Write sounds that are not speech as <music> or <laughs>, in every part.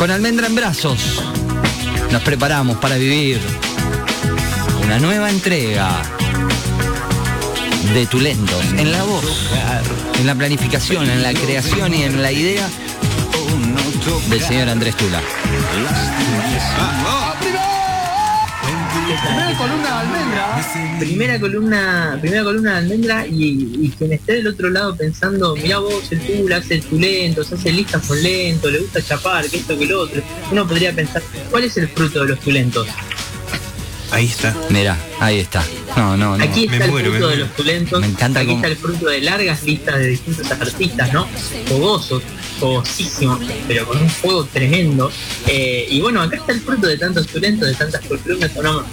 Con almendra en brazos, nos preparamos para vivir una nueva entrega de Tulentos en la voz, en la planificación, en la creación y en la idea del señor Andrés Tula. Primera columna. Primera columna, primera columna de almendra y, y quien esté del otro lado pensando, mirá vos, el Tula hace el tulento, se hace listas con lento, le gusta chapar, que esto, que lo otro. Uno podría pensar, ¿cuál es el fruto de los tulentos? Ahí está. Mira, ahí está. No, no, no. Aquí me está el muero, me fruto de los tulentos, Me encanta aquí cómo- está el fruto de largas listas de distintos artistas, ¿no? Fogosos, fogosísimos, pero con un fuego tremendo. Eh, y bueno, acá está el fruto de tantos tulentos, de tantas columnas, hablamos.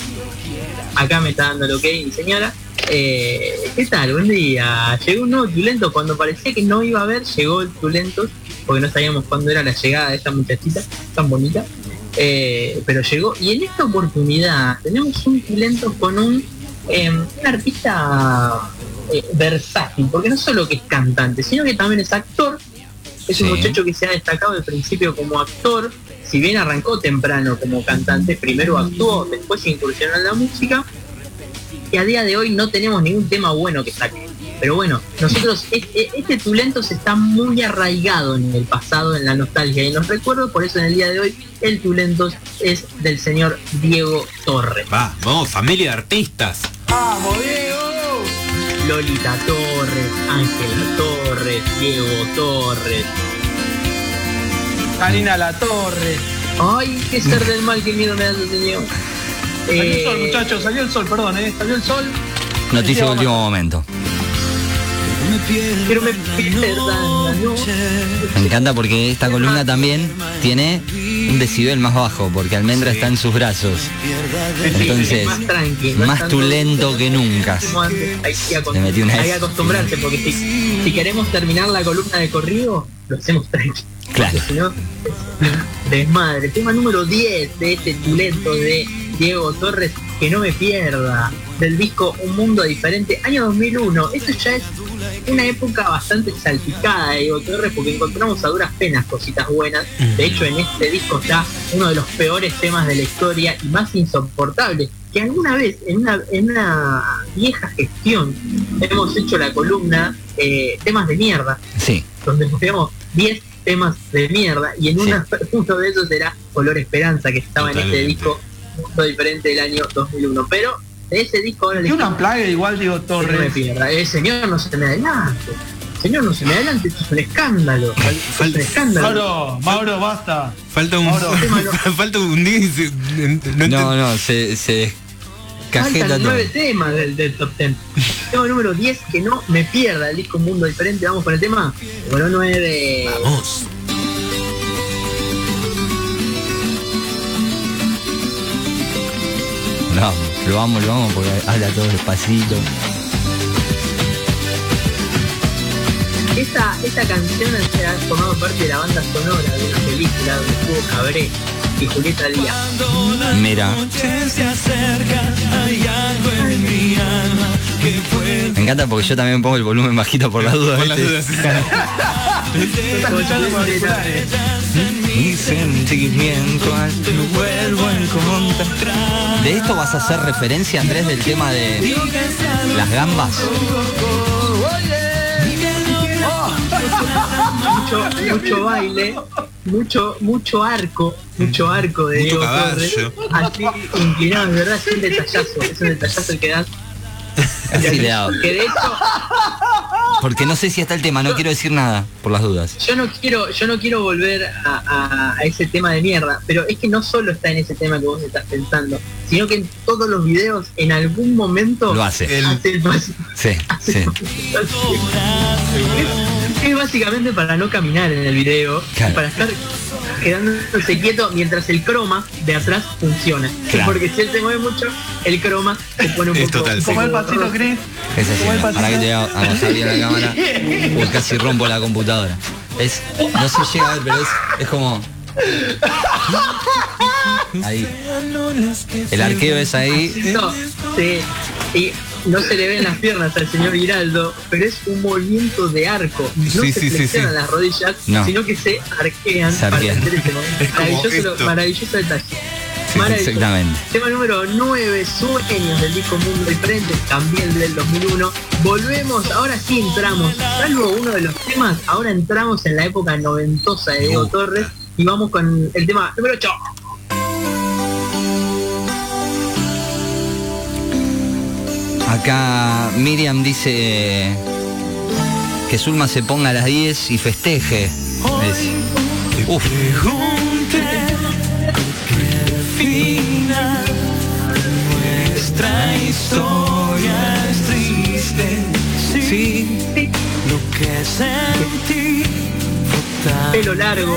Acá me está dando el ok mi señora. Eh, ¿Qué tal? Buen día. Llegó un nuevo tulento cuando parecía que no iba a haber, llegó el tulento, porque no sabíamos cuándo era la llegada de esta muchachita tan bonita. Eh, pero llegó y en esta oportunidad tenemos un tulento con un, eh, un artista versátil, porque no solo que es cantante, sino que también es actor. Es un muchacho que se ha destacado al principio como actor, si bien arrancó temprano como cantante, primero actuó, después incursionó en la música, y a día de hoy no tenemos ningún tema bueno que saque. Pero bueno, nosotros, e- este Tulentos está muy arraigado en el pasado, en la nostalgia y en los recuerdos, por eso en el día de hoy el Tulentos es del señor Diego Torres. Va, vamos, familia de artistas. ¡Vamos, Diego! Lolita Torres, Ángela Torres, Diego Torres. Karina La Torre. Ay, qué ser del mal, qué miedo me da ese señor. Salió el Eh, sol, muchachos, salió el sol, perdón, ¿eh? Salió el sol. Noticia de último momento. Pero me encanta porque esta columna también tiene un decibel más bajo, porque Almendra está en sus brazos. Entonces, más tranqui, más tulento que nunca. como antes. Hay que, una hay que acostumbrarse porque si, si queremos terminar la columna de corrido, lo hacemos tranqui. Claro. Si no, es desmadre. Tema número 10 de este tulento de Diego Torres, que no me pierda, del disco Un Mundo Diferente, año 2001. Esto ya es una época bastante salpicada de Diego Torres porque encontramos a duras penas cositas buenas. De hecho, en este disco está uno de los peores temas de la historia y más insoportable. Que alguna vez, en una, en una vieja gestión, hemos hecho la columna eh, temas de mierda Sí, donde poníamos 10 temas de mierda y en una, <laughs> uno de esos era Color Esperanza que estaba en este disco mundo diferente del año 2001 pero de ese disco ahora Y una plaga igual, Diego que no me Torres. pierda el señor no se me adelante señor no se me adelante esto es un escándalo esto es un escándalo Mauro, Mauro, basta. Falta un. Mauro. <laughs> falta un no no, no, se, se Faltan nueve temas del, del top 10. <laughs> Tema número 10, que no me pierda el disco Mundo Diferente. Vamos con el tema número 9. Vamos. No, lo vamos, lo vamos porque habla todo despacito. Esta, esta canción ha formado parte de la banda sonora de una película donde estuvo Cabré y Julieta Díaz. Mira, me encanta porque yo también pongo el volumen bajito por las dudas. Por las dudas. <laughs> Mi sentimiento al te vuelvo a encontrar. ¿De esto vas a hacer referencia, Andrés, del tema de las gambas? Mucho, mucho baile, mucho, mucho arco, mucho arco de Mucho Diego. Torres. Así inclinado, de verdad, es un detallazo, es un detallazo el que das. Así le hago. Que de hecho, Porque no sé si está el tema, no quiero decir nada, por las dudas. yo no quiero, yo no quiero volver a, a- a ese tema de mierda, pero es que no solo está en ese tema que vos estás pensando, sino que en todos los videos, en algún momento Lo hace. El- hace el pas- Sí, hace sí. el es, es básicamente para no caminar en el video, Claro. para estar quedándose quieto mientras el croma de atrás funciona. Claro. Porque si él se mueve mucho, el croma se pone un Es poco. total, sí. Como el pasito. Chris. Es así, Como el para que vamos a mostrar bien la cámara. Uy, casi rompo la computadora. Es, no se llega a ver, pero es, es como. <laughs> Ahí. El arqueo es ahí. No, sí. Y no se le ven las piernas al señor Giraldo, pero es un movimiento de arco. No Sí, se sí, flexionan sí. las rodillas, No. sino que se arquean Se para arquean. hacer ese movimiento. <laughs> Es como Maravilloso, detalle. Maravilloso. exactamente. Tema número 9, Sueños del disco Mundo Diferente, también del 2001. Volvemos, ahora sí entramos, salvo uno de los temas, ahora entramos en la época noventosa de Diego. Torres y vamos con el tema número 8. Acá Miriam dice que Zulma se ponga a las 10 y festeje. Es- Uf, Nuestra historia es triste. Sí, lo que sentí fue tan Pelo largo,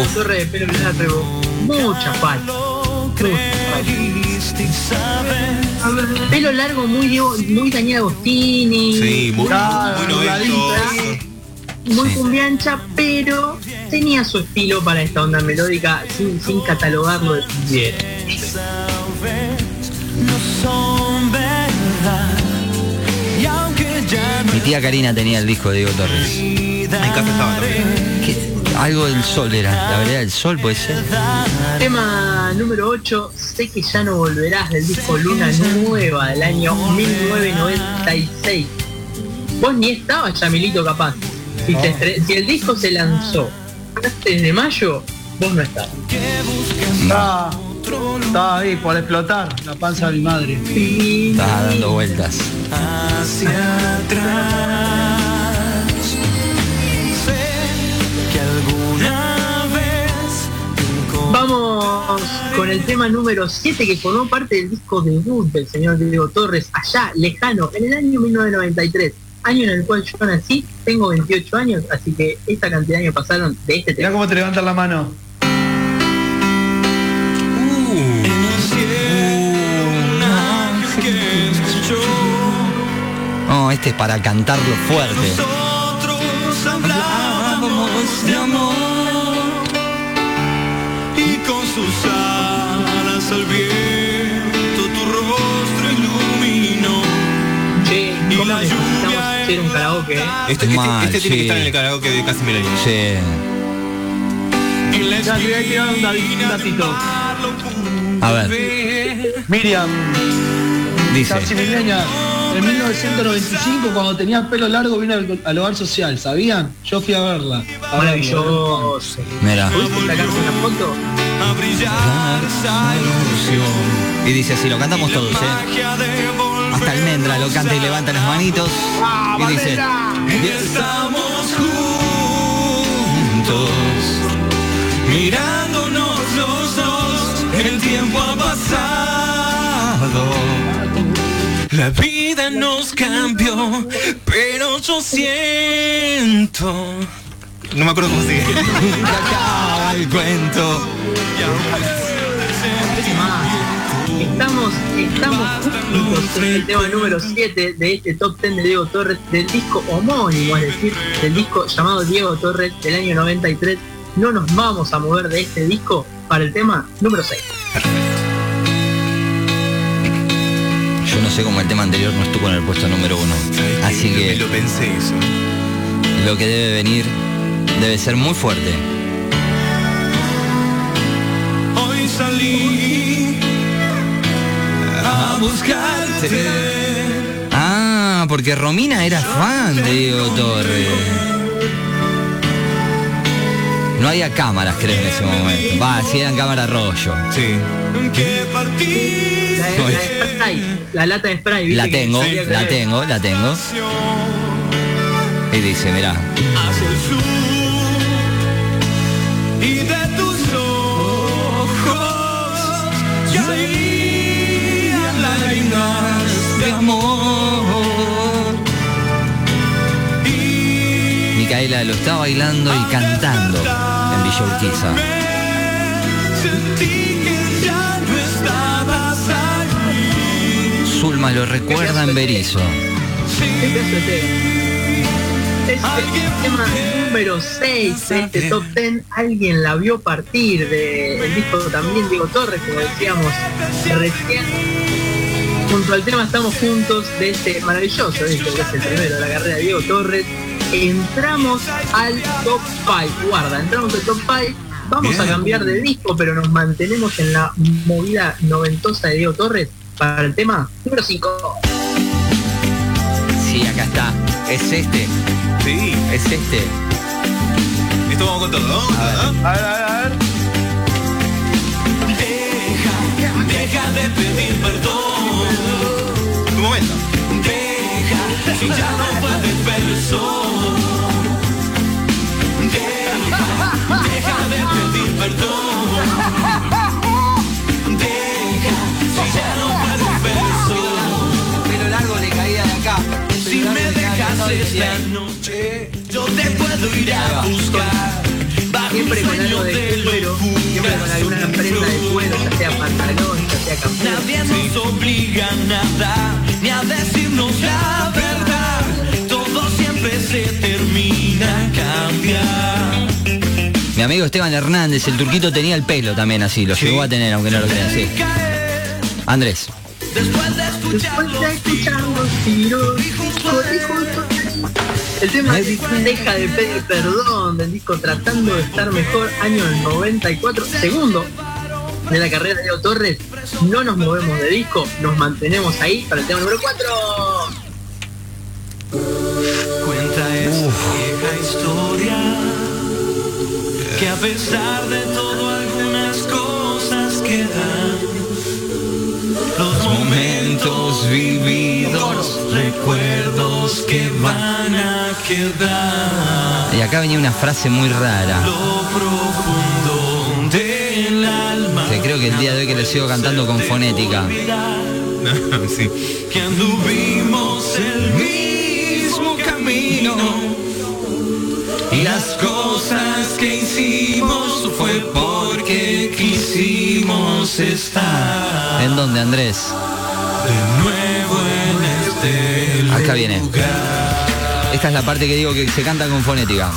Uf. Torres de pelo largo, mucha falta. Creíste y sabes. Pelo largo, muy muy Daniel Agostini, Sí, muy, Claro, muy noventoso. muy Sí. cumbiancha, pero tenía su estilo para esta onda melódica sin, sin catalogarlo de bien. Mi tía Karina tenía el disco de Diego Torres. En casa estaba también. Algo del sol era, la verdad del sol puede ser. Tema número 8, sé que ya no volverás del disco Luna Nueva del año 1996. Vos ni estabas, Chamilito, capaz. Si, el disco se lanzó antes de mayo, vos no estabas. Estaba, estaba ahí por explotar la panza de mi madre. Estaba dando vueltas. hacia atrás. Vamos con el tema número 7 que formó parte del disco debut del señor Diego Torres, allá, lejano, en el año 1993, año en el cual yo nací, tengo 28 años, así que esta cantidad de años pasaron de este Mirá tema. cómo te levantan la mano. escuchó. No, este es para cantarlo fuerte. Nosotros hablábamos de amor sus alas al viento tu rostro iluminó. Che, ¿cómo la necesitamos lluvia hacer un karaoke? eh? Este, este- Mal, este tiene sí. que estar en el karaoke de Casi Milenio. Sí. En la voy a tirar un dati- un datito. A ver, Miriam, dice. En 1995, cuando tenía pelo largo, vino al, al hogar social, ¿sabían? Yo fui a verla. Maravilloso. Mira. ¿Pudiste una foto? a brillar. Y dice así, lo cantamos todos, ¿eh? Hasta Almendra lo canta y levanta las manitos. Y dice, estamos juntos, mirándonos los dos, el tiempo ha pasado. La vida nos cambió, pero yo siento. No me acuerdo cómo sigue. <laughs> acaba el cuento. Estamos, estamos juntos en el tema número 7 de este top 10 de Diego Torres, del disco homónimo, es decir, del disco llamado Diego Torres del año 93. No nos vamos a mover de este disco para el tema número 6. Yo no sé cómo el tema anterior no estuvo en el puesto número uno. Así que lo pensé eso. lo que debe venir debe ser muy fuerte. Hoy salí a buscarte. Ah, porque Romina era fan de Diego Torres. No había cámaras, creo, en ese momento. Va, si eran cámaras rollo. Sí. Que La, la de spray, la lata de spray, ¿viste? La que tengo, con la tengo, la tengo. Y dice, mirá, hacia el sur y de tus ojos caían lágrimas de amor. Y Micaela lo está bailando y cantando en Villa Urquiza. sentí que ya no estabas. Zulma lo recuerda en Berizo. De tema. Es el tema número 6 de este top 10. Alguien la vio partir del disco también Diego Torres, como decíamos recién. junto al tema Estamos Juntos de este maravilloso disco que es el primero de la carrera de Diego Torres, entramos al top 5. Guarda, entramos al top 5. Vamos Bien. a cambiar de disco, pero nos mantenemos en la movida noventosa de Diego Torres para el tema número 5. Sí, acá está. Es este, Sí, es este. esto vamos con todo. A ver, a ver, a ver. Deja, deja de pedir perdón. Tu momento. Deja, si ya no puedes ver el sol. Deja, deja de pedir perdón. Noche, yo te puedo ir a buscar. Bajo Siempre un con algo de cuero, siempre con alguna prenda de cuero, ya sea pantalón, ya sea campera. Nadie nos obliga a nada, ni a decirnos la verdad. Todo siempre se termina, cambia. Mi amigo Esteban Hernández, el turquito tenía el pelo también así, lo llegó a tener, aunque no lo crean, sí. Andrés, Después de escuchar Después de escuchar los tiros, El tema Deja de pedir perdón del disco Tratando de estar mejor, año del 94, segundo de la carrera de Leo Torres. No nos movemos de disco, nos mantenemos ahí para el tema número 4. Cuenta esa vieja historia que a pesar de todo algunas cosas quedan. Los momentos vividos, recuerdos que van a quedar. y acá venía una frase muy rara. Lo profundo del alma. Que creo que el día de hoy que le sigo cantando con fonética. No, <laughs> sí. Que anduvimos el mismo camino. Y las cosas que hicimos fue porque quisimos estar ¿En dónde, Andrés? de nuevo en este Acá viene. Esta es la parte que digo que se canta con fonética.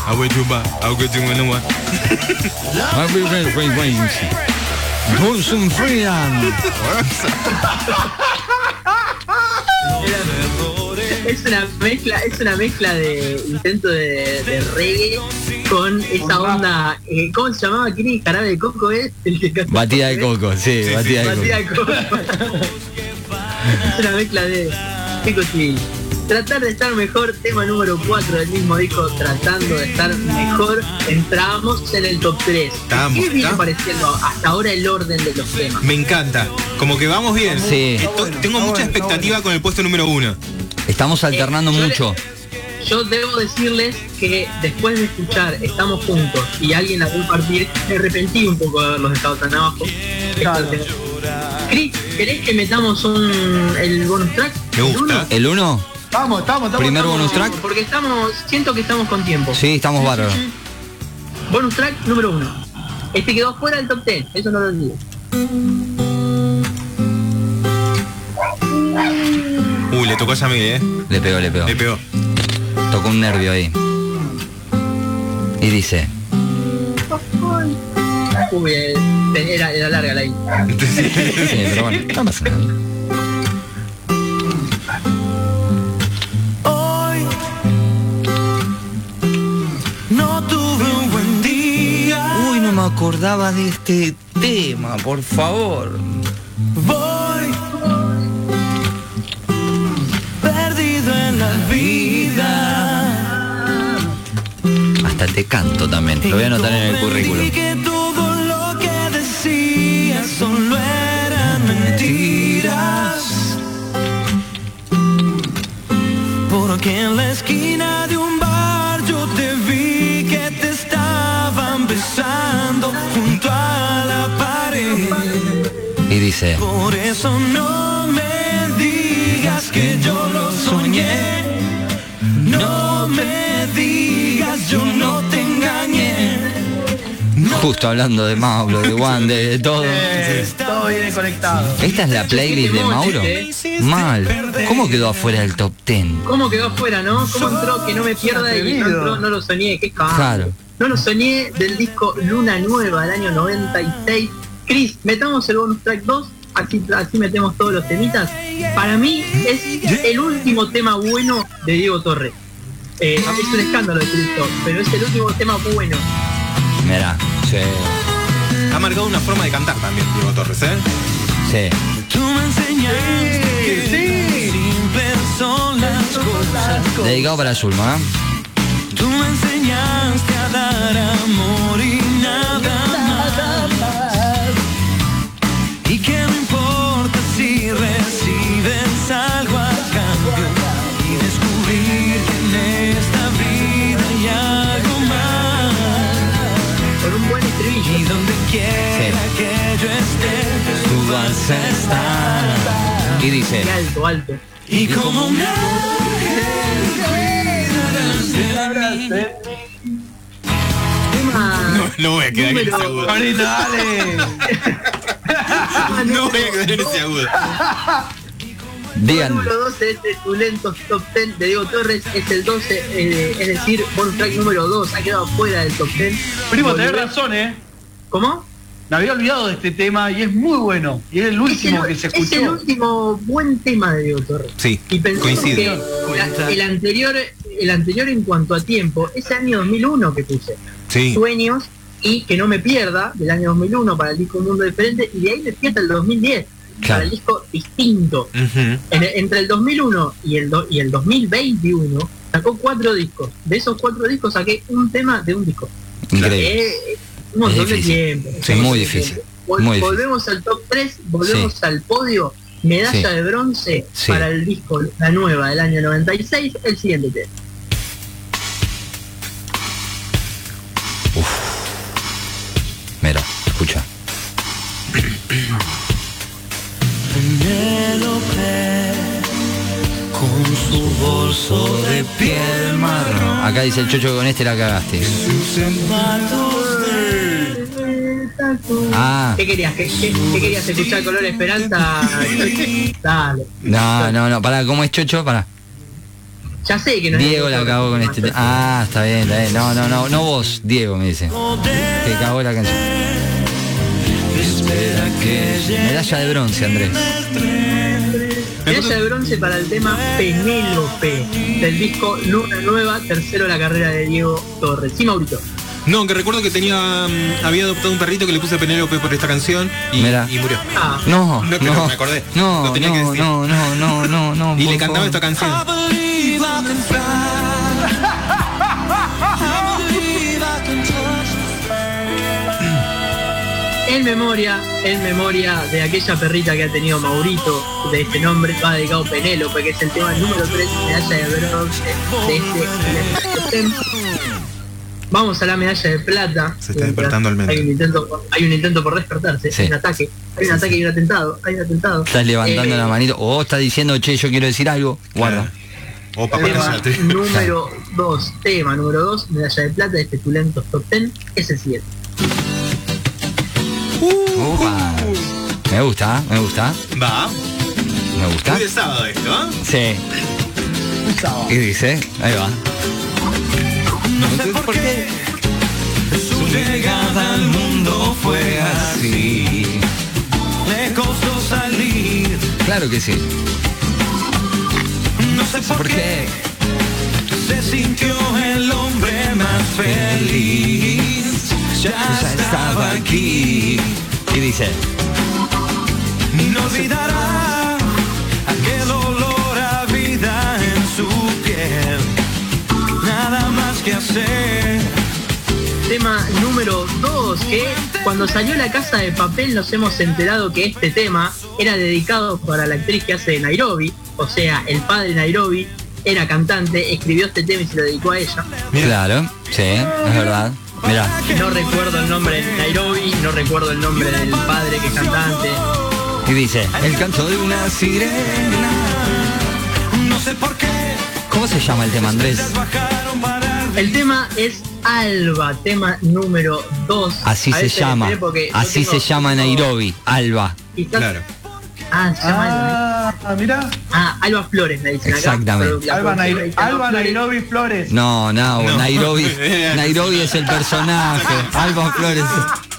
Es una mezcla, es una mezcla de intento de, de reggae con esa onda, eh, ¿cómo se llamaba? ¿Quién es jarabe de coco es? El que canta- Batida de coco, sí, Sí, batida de Batida coco. de coco. <laughs> es una mezcla de chicos y tratar de estar mejor, tema número 4 del mismo disco, tratando de estar mejor, entramos en el top 3. Estamos, ¿Qué viene ¿está? pareciendo hasta ahora el orden de los temas? Me encanta. Como que vamos bien. Sí. Esto- Tengo mucha expectativa con el puesto número uno. Estamos alternando Eh, le- mucho. Yo debo decirles que después de escuchar Estamos Juntos y alguien la vio partir, me arrepentí un poco de haberlos dejado tan abajo. Claro. Cris, ¿querés que metamos un, el bonus track? Me gusta. ¿El uno? ¿El uno? Estamos, estamos. Primer estamos. bonus track. Porque estamos, siento que estamos con tiempo. Sí, estamos bárbaros. Bonus track número uno. Este quedó fuera del top 10, eso no lo olvido. Uh, le tocó a Yamil, eh. Le pegó, le pegó. Le pegó. Tocó un nervio ahí. Y dice, Uy, eh, era, era larga la intro. <laughs> sí, pero bueno, no pasa nada. Hoy no tuve un buen día. Uy, no me acordaba de este tema, por favor. Voy perdido en la vida. Hasta te canto también. Lo voy a anotar en el currículum. Dice, Por eso no me digas que yo lo soñé. No me digas yo no te engañé. justo hablando de Mauro, de Wanda, de todo. Todo viene conectado. ¿Esta es la playlist de Mauro? Mal. ¿Cómo quedó afuera del top 10? ¿Cómo quedó afuera, no? ¿Cómo entró? Que no me pierda y no entró, no lo soñé, qué. Claro. No lo soñé del disco Luna Nueva del año 96. Chris, metamos el bonus track 2. así, así metemos todos los temitas. Para mí es el último tema bueno de Diego Torres. Eh, es un escándalo de Cristo, pero es el último tema bueno. Mira, sí, Ha marcado una forma de cantar también, Diego Torres, ¿eh? sí. Tú me enseñaste que simples son las cosas. Dedicado para Zulma. Tú me enseñaste a dar amor y nada a estar. Y dice, Y alto, alto. Y como un ángel cuidarás de mí. Tema No, <laughs> no voy a quedar en ese agudo. Ahorita, dale. No voy a quedar en ese agudo. digan, número 12 de este Tulentos Top 10 de Diego Torres es el 12, eh, es decir, bonus track número 2, ha quedado fuera del top 10. Primo, tenés razón, ¿eh? ¿Cómo? Me había olvidado de este tema y es muy bueno. Y es el último que se es el escuchó. último buen tema de Diego Torres. Sí, Y que la- el anterior, el anterior en cuanto a tiempo, ese año 2001 que puse, Sí. Sueños y Que no me pierda, del año 2001 para el disco Un Mundo Diferente, y de ahí me pierda el 2010, para el disco Distinto. En- entre el 2001 y el, do- y el 2021 sacó cuatro discos. De esos cuatro discos saqué un tema de un disco. increíble. Eh, un montón Es de tiempo. Sí, un muy difícil. tiempo. Vol- Muy difícil. volvemos al top 3, volvemos al podio. Medalla Sí. de bronce Sí. para el disco La Nueva del año 96. El siguiente tema. Mira, escucha. Penélope, con su bolso de piel marrón, Acá dice el chocho que con este la cagaste. sus zapatos de Ah, ¿Qué querías? ¿Qué, qué- qué querías escuchar Color Esperanza? <laughs> Dale. no, no, no, para, ¿cómo es chocho? Para. Ya sé que no Diego la cagó con este tema. Ah, está bien, está bien. No, no, no, no vos, Diego me dice. Que cagó la canción. Medalla de bronce, Andrés. Medalla de bronce para el tema Penélope del disco Luna Nueva, tercero la carrera de Diego Torres. Sí, Maurito. No, que recuerdo que tenía mm, había adoptado un perrito que le puse Penélope por esta canción y, Mira. y murió. Ah, No, No, no, me acordé. no, Lo tenía que no, decir. no, no, no, no, no. <laughs> Y le cantaba esta canción. En memoria, en memoria de aquella perrita que ha tenido Maurito, de este nombre, va dedicado Penélope, que es el tema número 3, medalla de bronce de este. Vamos a la medalla de plata. Se está despertando el hay un intento, por- hay un intento por despertarse, Sí. hay un ataque, hay un ataque y un atentado, hay un atentado. Estás levantando Eh, la manito. O estás diciendo, che, yo quiero decir algo. Guarda. <laughs> O papá Tema número 2, tema número 2, medalla de plata de Tulentos Top 10, es el siguiente. Me gusta, ¿eh? me gusta, Va. me gusta. Muy de sábado esto, ¿ah? Sí. ¿Qué dice? Ahí va. No sé por qué su llegada al mundo fue así. Le costó salir, Claro que sí. no sé por ¿Por qué qué? se sintió el hombre más feliz. Ya Ya estaba aquí. ¿Qué dice? No olvidará que hacer. Tema número 2, que cuando salió La Casa de Papel nos hemos enterado que este tema era dedicado para la actriz que hace de Nairobi, o sea, el padre Nairobi era cantante, escribió este tema y se lo dedicó a ella. Claro, sí, es verdad. Mira, No recuerdo el nombre de Nairobi, no recuerdo el nombre del padre que es cantante. ¿qué dice? El canto de una sirena. No sé por qué ¿Cómo se llama el tema, Andrés? El tema es Alba, tema número 2. Así se llama. Así se llama Nairobi, Alba. Claro. Ah, se llama Alba. Ah, mira. Ah, Alba Flores, me dicen acá. Exactamente. Alba. Nairobi Flores. No, no, No. Nairobi. <laughs> Nairobi es el personaje. Alba Flores. <laughs>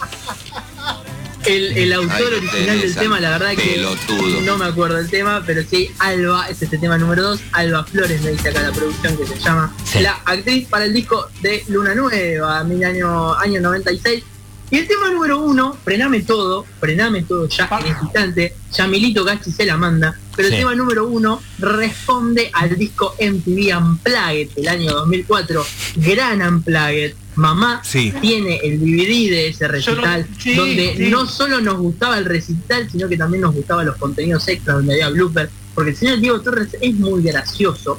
El, el autor original del tema, la verdad que pelotudo. no me acuerdo el tema, pero sí, Alba es este tema número 2. Alba Flores me dice acá la producción que se llama Sí. La actriz para el disco de Luna Nueva, mil año, año 96. Y el tema número uno, frename todo, frename todo ya en este instante, ya Milito Gachi se la manda, pero Sí. el tema número uno responde al disco MTV Unplugged del año 2004, gran Unplugged. Mamá Sí. tiene el DVD de ese recital, sí, donde sí. no solo nos gustaba el recital, sino que también nos gustaban los contenidos extras donde había blooper, porque el señor Diego Torres es muy gracioso,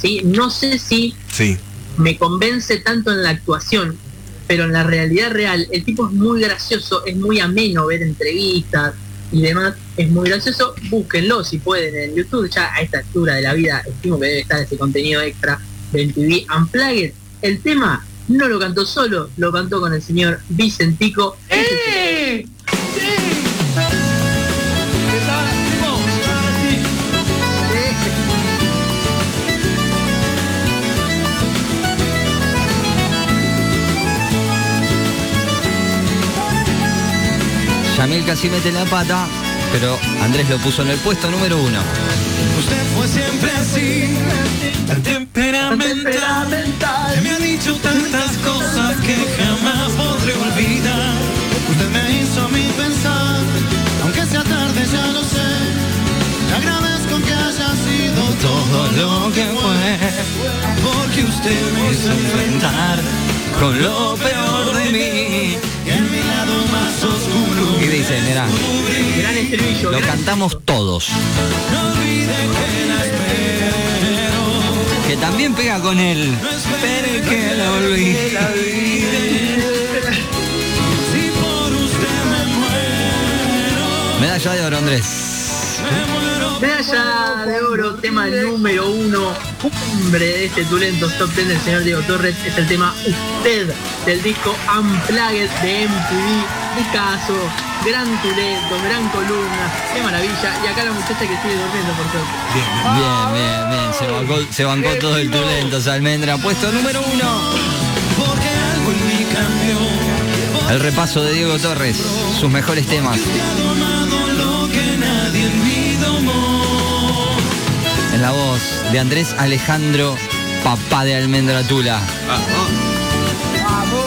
¿sí? No sé si Sí. me convence tanto en la actuación, pero en la realidad real, el tipo es muy gracioso, es muy ameno ver entrevistas y demás, es muy gracioso, búsquenlo si pueden en YouTube, ya a esta altura de la vida estimo que debe estar ese contenido extra de MTV Unplugged. El tema no lo cantó solo, lo cantó con el señor Vicentico. ¡Eh! Yamil casi mete la pata, pero Andrés lo puso en el puesto número uno. Usted fue siempre así, tan temperamental. Me ha dicho tantas cosas que jamás podré olvidar. Usted me hizo a mí pensar, aunque sea tarde ya lo sé. Le agradezco que haya sido todo lo que fue. Porque usted me hizo enfrentar Con lo peor de mí. en mi lado más oscuro. Y dice, Gran estribillo, lo gran- cantamos todos. No que. Que también pega con él. No espere que la olvide. Si por usted me muero, Medalla de oro, Andrés. me muero. Medalla de oro, tema número uno, cumbre de este Tulentos Top 10 del señor Diego Torres, es el tema Usted, del disco Unplugged de MTV, Picasso, gran Tulento, gran columna, qué maravilla, y acá la muchacha que sigue durmiendo por suerte. Bien, bien, bien. Se bancó, se bancó todo el Tulentos, Almendra. Puesto número uno. El repaso de Diego Torres. Sus mejores temas. La voz de Andrés Alejandro, papá de Almendra Tula. Ah, ah.